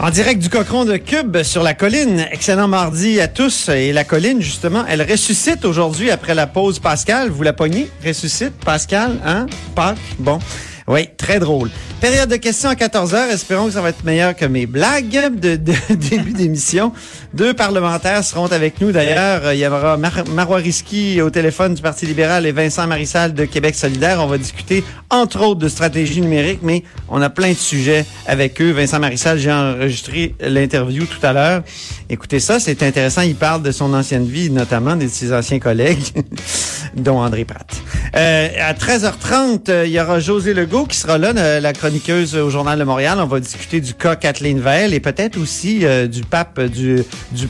En direct du Cochon de Cube sur la colline. Excellent mardi à tous. Et la colline, justement, elle ressuscite aujourd'hui après la pause Pascal. Vous la pognez? Ressuscite, Pascal, hein? Pâques? Bon. Oui, très drôle. Période de questions à 14 heures. Espérons que ça va être meilleur que mes blagues de, début d'émission. Deux parlementaires seront avec nous. D'ailleurs, il y aura Mar Marois au téléphone du Parti libéral et Vincent Marissal de Québec solidaire. On va discuter, entre autres, de stratégie numérique, mais on a plein de sujets avec eux. Vincent Marissal, j'ai enregistré l'interview tout à l'heure. Écoutez ça, c'est intéressant. Il parle de son ancienne vie, notamment de ses anciens collègues, dont André Pratt. Euh, à 13h30, il y aura José Legault qui sera là, la chroniqueuse au Journal de Montréal. On va discuter du cas Kathleen Veil et peut-être aussi euh, du pape du,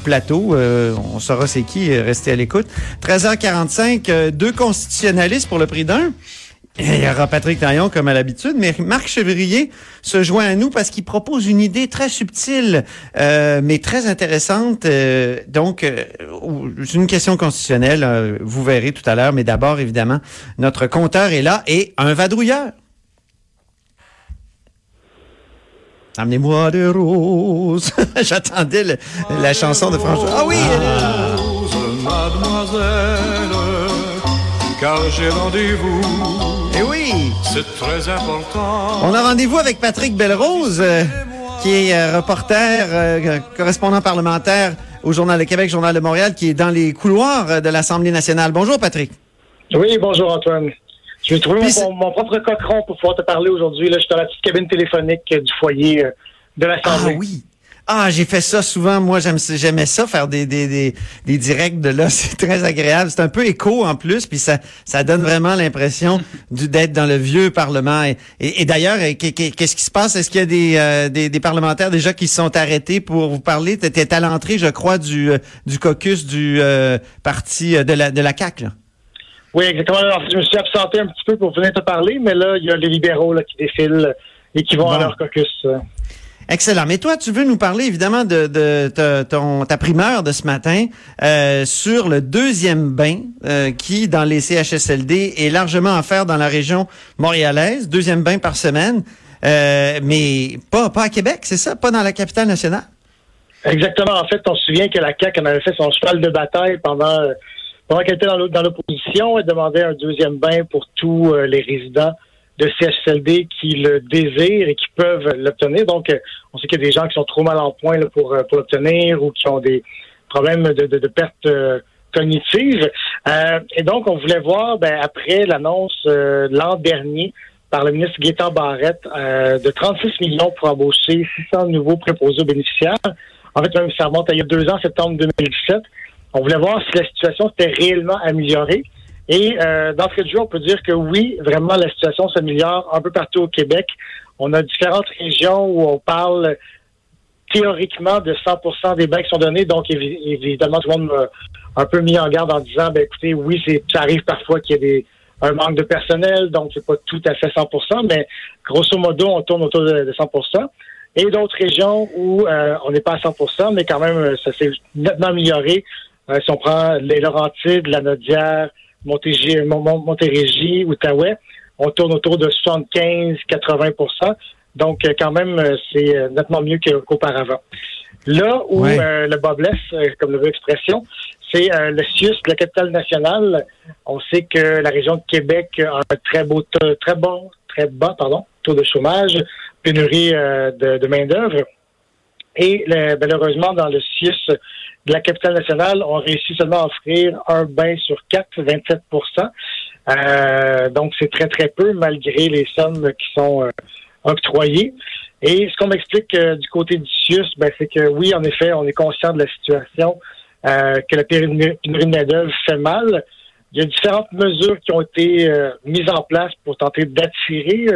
plateau. Euh, on saura c'est qui. Restez à l'écoute. 13h45, deux constitutionnalistes pour le prix d'un. Il y aura Patrick Taillon comme à l'habitude, mais Marc Chevrier se joint à nous parce qu'il propose une idée très subtile, euh, mais très intéressante. Euh, donc, euh, c'est une question constitutionnelle, vous verrez tout à l'heure, mais d'abord, évidemment, notre compteur est là et un vadrouilleur. Amenez-moi des roses. J'attendais la chanson de François. Ah oui! mademoiselle, car j'ai rendez-vous eh oui! C'est très important. On a rendez-vous avec Patrick Belrose, euh, qui est euh, reporter, euh, correspondant parlementaire au Journal de Québec, Journal de Montréal, qui est dans les couloirs de l'Assemblée nationale. Bonjour, Patrick. Oui, bonjour, Antoine. Je vais trouver mon, mon, propre cochon pour pouvoir te parler aujourd'hui. Je suis dans la petite cabine téléphonique du foyer de l'Assemblée. Ah oui. Ah, j'ai fait ça souvent. Moi, j'aimais ça, faire des, des, des, des, directs de là. C'est très agréable. C'est un peu écho en plus, puis ça, ça donne vraiment l'impression d'être dans le vieux Parlement. Et, et, d'ailleurs, qu'est-ce qui se passe? Est-ce qu'il y a des, euh, des, des, parlementaires déjà qui se sont arrêtés pour vous parler? Tu étais à l'entrée, je crois, du, euh, du caucus du euh, parti de la, de la CAQ. Là. Oui, exactement. je me suis absenté un petit peu pour venir te parler, mais là, il y a les libéraux là, qui défilent et qui vont à leur caucus. Excellent. Mais toi, tu veux nous parler évidemment de, ta primeur de ce matin euh, sur le deuxième bain euh, qui, dans les CHSLD, est largement offert dans la région montréalaise. Deuxième bain par semaine, euh, mais pas, pas à Québec, c'est ça? Pas dans la capitale nationale? Exactement. En fait, on se souvient que la CAQ en avait fait son cheval de bataille pendant, pendant qu'elle était dans l'opposition. Elle demandait un deuxième bain pour tous les résidents de CHSLD qui le désirent et qui peuvent l'obtenir. Donc, euh, on sait qu'il y a des gens qui sont trop mal en point pour, euh, pour l'obtenir ou qui ont des problèmes de, de, de perte euh, cognitive. et donc, on voulait voir, ben, après l'annonce l'an dernier par le ministre Gaétan Barrette de 36 millions pour embaucher 600 nouveaux préposés aux bénéficiaires. En fait, même ça remonte à il y a deux ans, septembre 2017. On voulait voir si la situation s'était réellement améliorée. Et euh, d'entrée de jeu, on peut dire que oui, vraiment, la situation s'améliore un peu partout au Québec. On a différentes régions où on parle théoriquement de 100% des bains qui sont donnés. Donc, évidemment, tout le monde m'a un peu mis en garde en disant, ben écoutez, oui, ça arrive parfois qu'il y a des, un manque de personnel, donc c'est pas tout à fait 100% mais grosso modo, on tourne autour de, 100% Et d'autres régions où euh, on n'est pas à 100% mais quand même, ça s'est nettement amélioré. Euh, si on prend les Laurentides, la Nodière, Montérégie, Outaouais, on tourne autour de 75-80% Donc, euh, quand même, euh, c'est euh, nettement mieux qu'auparavant. Là où le bas blesse, comme le veut l'expression, c'est le CIUS, la capitale nationale. On sait que la région de Québec a un très beau, très bon, très bas, pardon, taux de chômage, pénurie de, main-d'œuvre. Et malheureusement, dans le CIUS de la capitale nationale ont réussi seulement à offrir un bain sur quatre, 27% euh, Donc, c'est très, très peu, malgré les sommes qui sont euh, octroyées. Et ce qu'on m'explique euh, du côté du CIUS, ben, c'est que oui, en effet, on est conscient de la situation, euh, que la pénurie de main-d'œuvre fait mal. Il y a différentes mesures qui ont été mises en place pour tenter d'attirer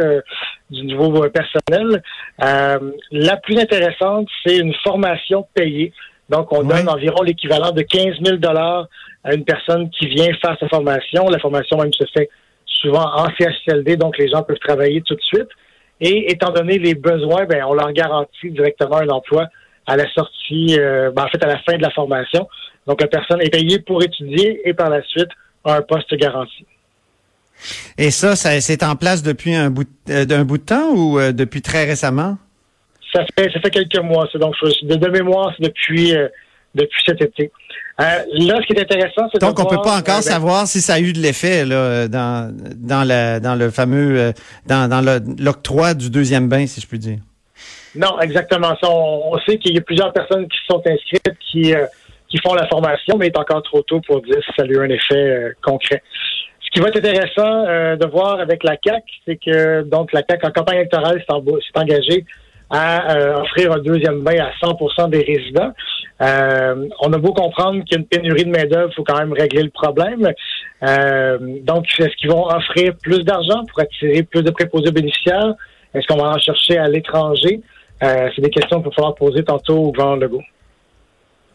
du nouveau personnel. la plus intéressante, c'est une formation payée Donc, on donne environ l'équivalent de 15 000 dollars à une personne qui vient faire sa formation. La formation même se fait souvent en CHSLD, donc les gens peuvent travailler tout de suite. Et étant donné les besoins, ben, on leur garantit directement un emploi à la sortie, euh, ben, en fait, à la fin de la formation. Donc, la personne est payée pour étudier et par la suite a un poste garanti. Et ça, ça c'est en place depuis un bout, euh, de temps ou euh, depuis très récemment? Ça fait, ça fait quelques mois. C'est donc de, de mémoire, c'est depuis, euh, depuis cet été. Euh, là, ce qui est intéressant, c'est Donc, on peut voir, pas encore euh, ben, savoir si ça a eu de l'effet là dans dans la dans le fameux dans dans l'octroi du deuxième bain, si je puis dire. Non, exactement ça. On, on sait qu'il y a plusieurs personnes qui sont inscrites, qui, qui font la formation, mais il est encore trop tôt pour dire si ça a eu un effet concret. Ce qui va être intéressant de voir avec la CAC, c'est que donc la CAC en campagne électorale s'est engagée à euh, offrir un deuxième bain à 100% des résidents. Euh, on a beau comprendre qu'il y a une pénurie de main-d'œuvre, il faut quand même régler le problème. Euh, donc, est-ce qu'ils vont offrir plus d'argent pour attirer plus de préposés bénéficiaires? Est-ce qu'on va en chercher à l'étranger? Euh, c'est des questions qu'il va falloir poser tantôt au gouvernement Legault.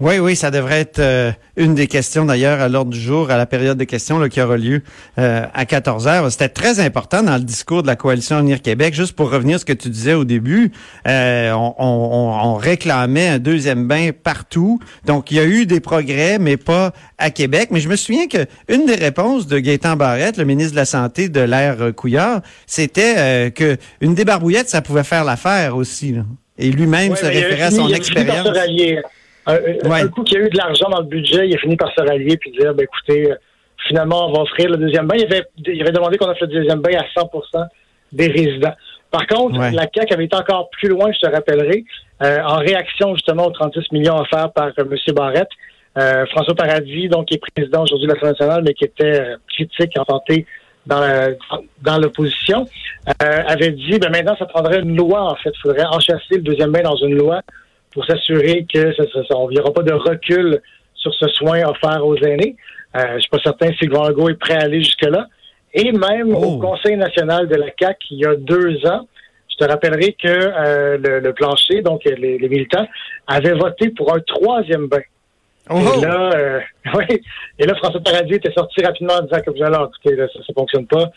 Oui, oui, ça devrait être euh, une des questions d'ailleurs à l'ordre du jour, à la période de questions là, qui aura lieu euh, à 14 heures. C'était très important dans le discours de la coalition Avenir Québec. Juste pour revenir à ce que tu disais au début, euh, on, on- on réclamait un deuxième bain partout. Donc, il y a eu des progrès, mais pas à Québec. Mais je me souviens que une des réponses de Gaétan Barrette, le ministre de la Santé de l'ère Couillard, c'était euh, que une débarbouillette, ça pouvait faire l'affaire aussi. là. Et lui-même Ouais, se référait à son expérience. Un, un- Ouais. un coup qu'il y a eu de l'argent dans le budget, il a fini par se rallier puis dire, ben, écoutez, euh, finalement, on va offrir le deuxième bain. Il avait, il avait demandé qu'on offre le deuxième bain à 100 des résidents. Par contre, Ouais. la CAQ avait été encore plus loin, je te rappellerai, euh, en réaction justement aux 36 millions offerts par euh, M. Barrette. Euh, François Paradis, donc, qui est président aujourd'hui de l'Assemblée nationale, mais qui était euh, critique en tenté dans, la- dans l'opposition, euh, avait dit, ben maintenant, ça prendrait une loi, en fait. Il faudrait enchasser le deuxième bain dans une loi pour s'assurer que ça, ça, ça- on n'y aura pas de recul sur ce soin offert aux aînés. Euh, je suis pas certain si gouvernement Legault est prêt à aller jusque-là. Et même Oh. au Conseil national de la CAQ, il y a deux ans, je te rappellerai que euh, le, le plancher, donc les, les militants, avaient voté pour un troisième bain. Oh, Et oh. là, euh, oui. Et là, François Paradis était sorti rapidement en disant que vous allez écoutez, là, ça ne fonctionne pas,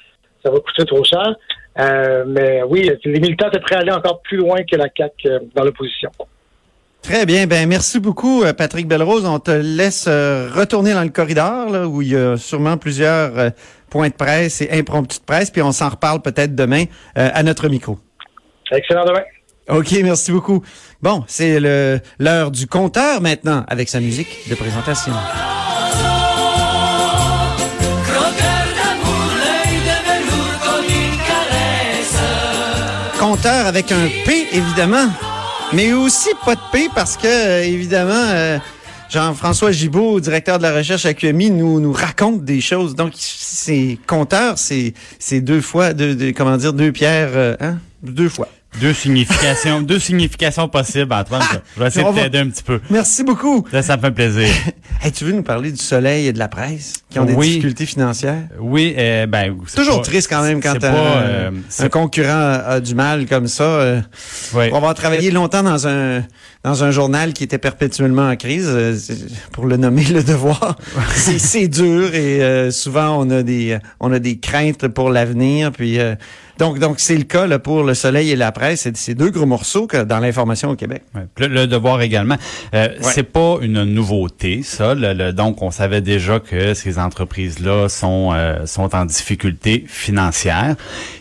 ça va coûter trop cher. Euh, mais oui, les militants étaient prêts à aller encore plus loin que la CAQ euh, dans l'opposition. Très bien. Ben merci beaucoup, euh, Patrick Belrose. On te laisse euh, retourner dans le corridor là, où il y a sûrement plusieurs euh, points de presse et impromptus de presse, puis on s'en reparle peut-être demain euh, à notre micro. Excellent demain. OK, merci beaucoup. Bon, c'est l'heure du compteur maintenant avec sa musique de présentation. Compteur avec un P, évidemment, mais aussi pas de P parce que, euh, évidemment, euh, Jean-François Gibault, directeur de la recherche à QMI, nous, nous raconte des choses. Donc, c'est compteur, c'est c'est deux fois, deux, deux- comment dire, deux pierres, euh, hein? Deux fois. Deux significations, deux significations possibles, Antoine. Je vais essayer de t'aider un petit peu. Merci beaucoup. Là, ça me fait plaisir. Hey, tu veux nous parler du soleil et de la presse qui ont des Oui. difficultés financières? Oui, euh, ben, c'est Toujours pas- triste quand même quand pas, euh, c'est- un concurrent a, a du mal comme ça. euh, ouais. Pour avoir travaillé longtemps dans un dans un journal qui était perpétuellement en crise, euh, pour le nommer le devoir, c'est dur et euh, souvent on a des on a des craintes pour l'avenir. Puis euh, donc donc c'est le cas là, pour le Soleil et la presse. C'est ces deux gros morceaux que dans l'information au Québec. Ouais. Le, le devoir également. Euh, C'est pas une nouveauté, ça. Le- le- donc, on savait déjà que ces entreprises-là sont euh, sont en difficulté financière.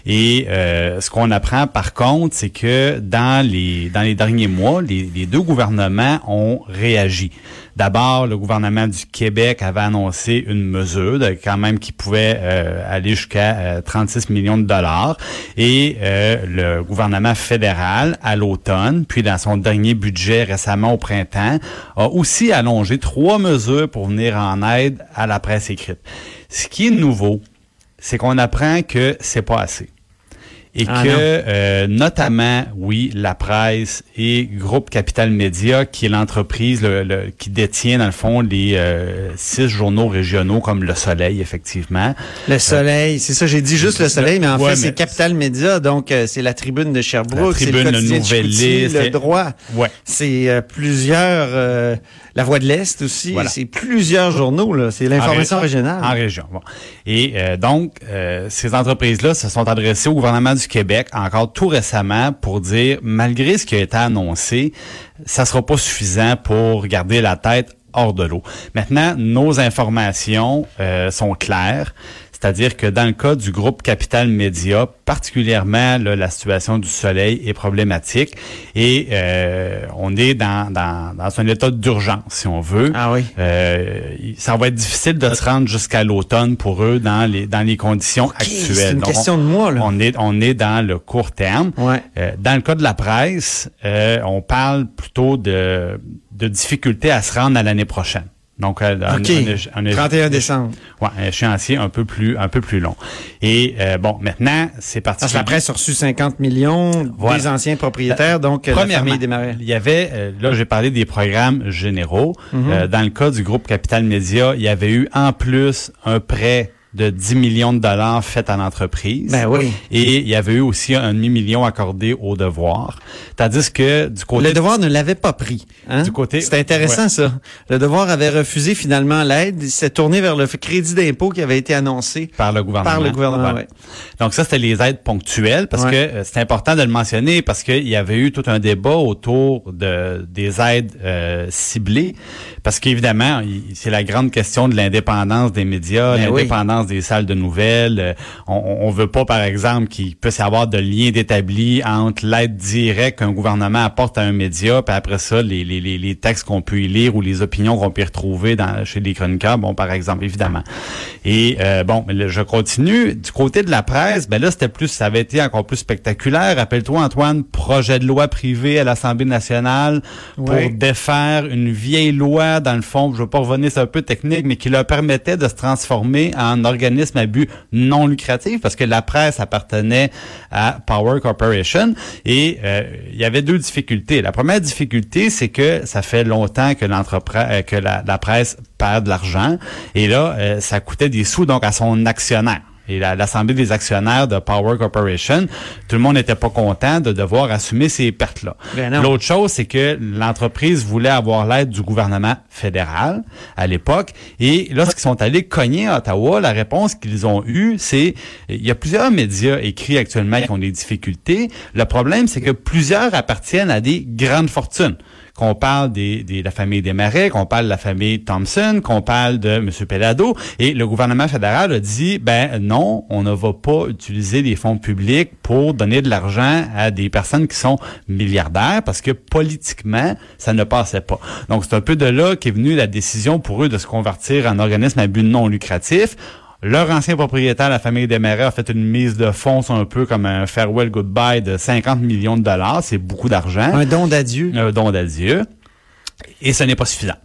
Et euh, ce qu'on apprend, par contre, c'est que dans les dans les derniers mois, les, les deux gouvernements ont réagi. D'abord, le gouvernement du Québec avait annoncé une mesure de- quand même qui pouvait euh, aller jusqu'à euh, 36 millions de dollars. Et euh, le gouvernement fédéral, à l'automne, puis dans son dernier budget récemment au printemps, a aussi allongé trois mesures pour venir en aide à la presse écrite. Ce qui est nouveau, c'est qu'on apprend que c'est pas assez. Et Ah que, euh, notamment, oui, la presse et Groupe Capital Média, qui est l'entreprise le- le- qui détient, dans le fond, les euh, six journaux régionaux comme Le Soleil, effectivement. Le Soleil, c'est ça. J'ai dit juste le Soleil, mais en Ouais, fait c'est Capital Média, donc euh, c'est la Tribune de Sherbrooke, La c'est Tribune, le Nouvelliste, le droit. Ouais. C'est euh, plusieurs, euh, La Voix de l'Est aussi. Voilà. C'est plusieurs journaux, là. C'est l'information régionale. En région. Bon. Et euh, donc, euh, ces entreprises-là se sont adressées au gouvernement du Québec encore tout récemment pour dire, malgré ce qui a été annoncé, ça sera pas suffisant pour garder la tête hors de l'eau. Maintenant, nos informations euh, sont claires. C'est-à-dire que dans le cas du groupe Capital Média, particulièrement là, la situation du soleil est problématique et euh, on est dans, dans, dans un état d'urgence, si on veut. Ah oui. Euh, ça va être difficile de se rendre jusqu'à l'automne pour eux dans les dans les conditions actuelles. c'est une Donc, question on, de mois, là. On est on est dans le court terme. Ouais. Euh, dans le cas de la presse, euh, on parle plutôt de de difficultés à se rendre à l'année prochaine. Donc, euh, un- OK. un- un- 31 décembre. Ouais, un échéancier un peu plus un peu plus long. Et euh, bon, maintenant, c'est parti. Parce que la presse a reçu 50 millions Voilà. des anciens propriétaires, donc euh, la famille il y avait, euh, là j'ai parlé des programmes généraux. Mhm. Euh, dans le cas du groupe Capital Média, il y avait eu en plus un prêt de 10 millions de dollars fait à l'entreprise. Ben oui. Et il y avait eu aussi un demi-million accordé au devoir. Tandis que du côté... Le devoir ne l'avait pas pris. Hein? Du côté- C'est intéressant ouais. ça. Le devoir avait refusé finalement l'aide. Il s'est tourné vers le crédit d'impôt qui avait été annoncé. Par le gouvernement. Par le gouvernement, ouais. Donc ça, c'était les aides ponctuelles parce que euh, c'est important de le mentionner parce qu'il y avait eu tout un débat autour de des aides euh, ciblées parce qu'évidemment, c'est la grande question de l'indépendance des médias, Ben oui. Des salles de nouvelles. Euh, On, on veut pas, par exemple, qu'il puisse y avoir de lien d'établi entre l'aide directe qu'un gouvernement apporte à un média, puis après ça, les, les, les, les textes qu'on peut y lire ou les opinions qu'on peut y retrouver dans, chez les chroniqueurs, bon, par exemple, évidemment. Et euh, bon, je continue. Du côté de la presse, ben là, c'était plus, ça avait été encore plus spectaculaire. Rappelle-toi, Antoine, projet de loi privé à l'Assemblée nationale pour Oui. défaire une vieille loi, dans le fond, je veux pas revenir, c'est un peu technique, mais qui leur permettait de se transformer en organisme à but non lucratif, parce que la presse appartenait à Power Corporation. Et euh, il y avait deux difficultés. La première difficulté, c'est que ça fait longtemps que l'entreprise, euh, que la, presse perd de l'argent. Et là, euh, ça coûtait des sous donc à son actionnaire. Et la- l'Assemblée des actionnaires de Power Corporation, tout le monde n'était pas content de devoir assumer ces pertes-là. Ben. L'autre chose, c'est que l'entreprise voulait avoir l'aide du gouvernement fédéral à l'époque. Et lorsqu'ils sont allés cogner à Ottawa, la réponse qu'ils ont eue, c'est il y a plusieurs médias écrits actuellement qui ont des difficultés. Le problème, c'est que plusieurs appartiennent à des grandes fortunes qu'on parle des, des- de la famille Desmarais, qu'on parle de la famille Thompson, qu'on parle de M. Pelado. Et le gouvernement fédéral a dit, ben non, on ne va pas utiliser des fonds publics pour donner de l'argent à des personnes qui sont milliardaires parce que politiquement, ça ne passait pas. Donc, c'est un peu de là qu'est venue la décision pour eux de se convertir en organisme à but non lucratif. Leur ancien propriétaire, la famille Desmarais, a fait une mise de fonds, c'est un peu comme un farewell goodbye de 50 millions de dollars. C'est beaucoup d'argent Un don d'adieu. un don d'adieu. Et ce n'est pas suffisant.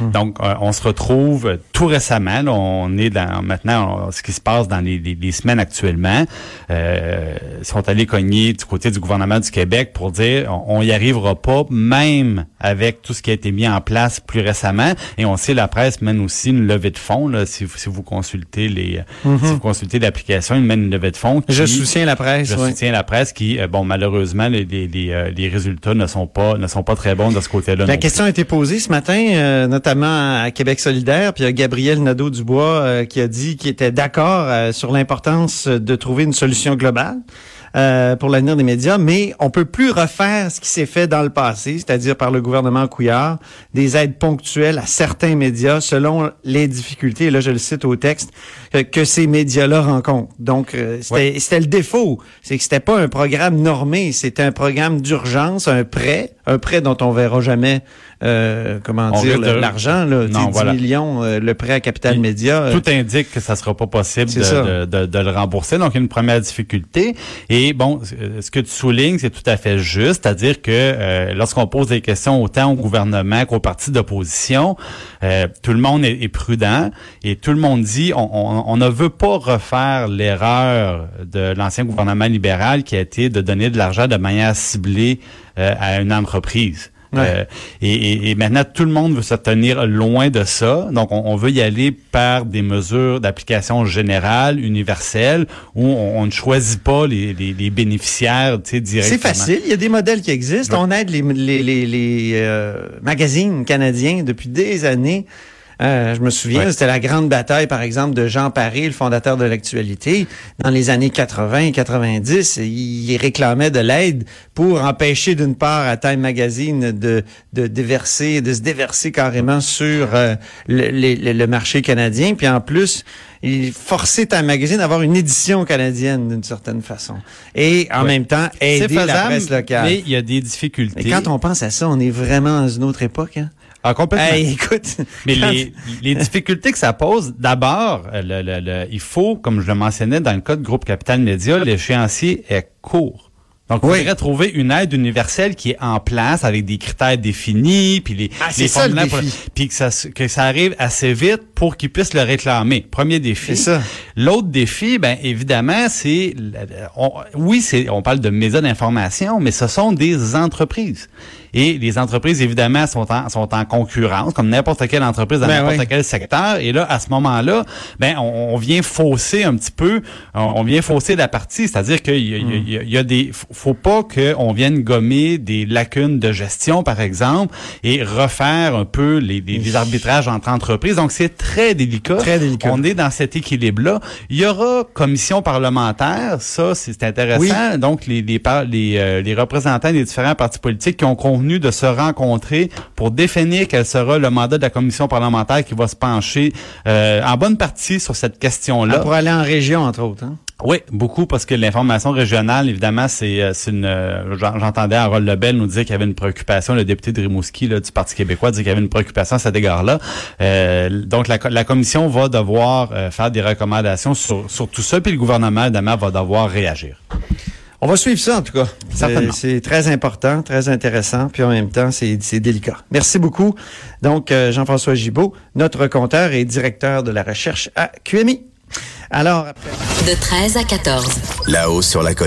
Donc, euh, on se retrouve tout récemment. là, on est dans maintenant on- ce qui se passe dans les, les- les semaines actuellement. Euh, ils sont allés cogner du côté du gouvernement du Québec pour dire on, on y arrivera pas, même avec tout ce qui a été mis en place plus récemment. Et on sait la presse mène aussi une levée de fonds. Là, si, vous- si vous consultez les, si vous consultez l'application, ils mènent une levée de fonds. Je soutiens la presse. je soutiens la presse qui, euh, bon, malheureusement, les, les, les, euh, les résultats ne sont pas ne sont pas très bons de ce côté-là. La question a été posée ce matin, euh, notamment à Québec solidaire, puis il y a Gabriel Nadeau-Dubois euh, qui a dit qu'il était d'accord euh, sur l'importance de trouver une solution globale. euh, pour l'avenir des médias, mais on peut plus refaire ce qui s'est fait dans le passé, c'est-à-dire par le gouvernement Couillard, des aides ponctuelles à certains médias selon les difficultés, et là je le cite au texte, que, que ces médias-là rencontrent. Donc euh, c'était c'était le défaut, c'est que c'était pas un programme normé, c'était un programme d'urgence, un prêt, un prêt dont on verra jamais euh, comment On dire l'argent là, Non, 10 voilà. millions euh, le prêt à Capital Média. euh, Tout indique que ça sera pas possible de, de, de- de le rembourser. Donc, il y a une première difficulté. Et bon, euh, ce que tu soulignes, c'est tout à fait juste. C'est-à-dire que euh, lorsqu'on pose des questions autant au gouvernement qu'aux partis d'opposition, euh, tout le monde est, est prudent et tout le monde dit on, on- on ne veut pas refaire l'erreur de l'ancien gouvernement libéral qui a été de donner de l'argent de manière ciblée euh, à une entreprise. Euh, et, et, maintenant, tout le monde veut se tenir loin de ça. Donc, on, on veut y aller par des mesures d'application générale, universelle, où on, ne choisit pas les, les, les bénéficiaires directement. C'est facile. Il y a des modèles qui existent. On aide les, les, les, les euh, magazines canadiens depuis des années euh, je me souviens, c'était la grande bataille, par exemple, de Jean Paré, le fondateur de l'actualité. Dans les années 80 et 90, il réclamait de l'aide pour empêcher, d'une part, à Time Magazine de, de déverser, de se déverser carrément sur euh, le, le, marché canadien. Puis en plus, il forçait Time Magazine à avoir une édition canadienne d'une certaine façon. Et en même temps, aider la presse locale. Mais il y a des difficultés. Et quand on pense à ça, on est vraiment dans une autre époque. Hein? Ah, complètement. écoute. Mais les, les, difficultés que ça pose, d'abord, le, le, le, il faut, comme je le mentionnais dans le cas de Groupe Capital Média, l'échéancier est court. Donc, il faudrait trouver une aide universelle qui est en place avec des critères définis, puis les, ah, les ça, puis que ça, que ça arrive assez vite pour qu'ils puissent le réclamer. Premier défi. ça. L'autre défi, ben évidemment, c'est, oui, c'est, on parle de médias d'information, mais ce sont des entreprises. Et les entreprises, évidemment, sont en, sont en concurrence, comme n'importe quelle entreprise dans ben n'importe quel secteur. Et là, à ce moment-là, ben, on, vient fausser un petit peu, on, vient fausser la partie. C'est-à-dire qu'il y, y, y, a des, faut pas qu'on vienne gommer des lacunes de gestion, par exemple, et refaire un peu les, les, arbitrages entre entreprises. Donc, c'est très délicat. Très délicat. On est dans cet équilibre-là. Il y aura commission parlementaire, ça, c'est intéressant. Donc, les, les, les, euh, les représentants des différents partis politiques qui ont convenu de se rencontrer pour définir quel sera le mandat de la commission parlementaire qui va se pencher euh, en bonne partie sur cette question-là. Ah, pour aller en région, entre autres. Hein? Oui, beaucoup parce que l'information régionale, évidemment, c'est euh, une. Euh, j'entendais Harold Lebel nous dire qu'il y avait une préoccupation. Le député de Rimouski là, du Parti québécois dit qu'il y avait une préoccupation à cet égard-là. Euh, donc la, la, commission va devoir faire des recommandations sur, sur tout ça, puis le gouvernement, évidemment, va devoir réagir. On va suivre ça en tout cas. C'est très important, très intéressant, puis en même temps, c'est délicat. Merci beaucoup. Donc, Jean-François Gibault, notre compteur et directeur de la recherche à QMI. Alors, De 13 à 14. Là-haut sur la colline.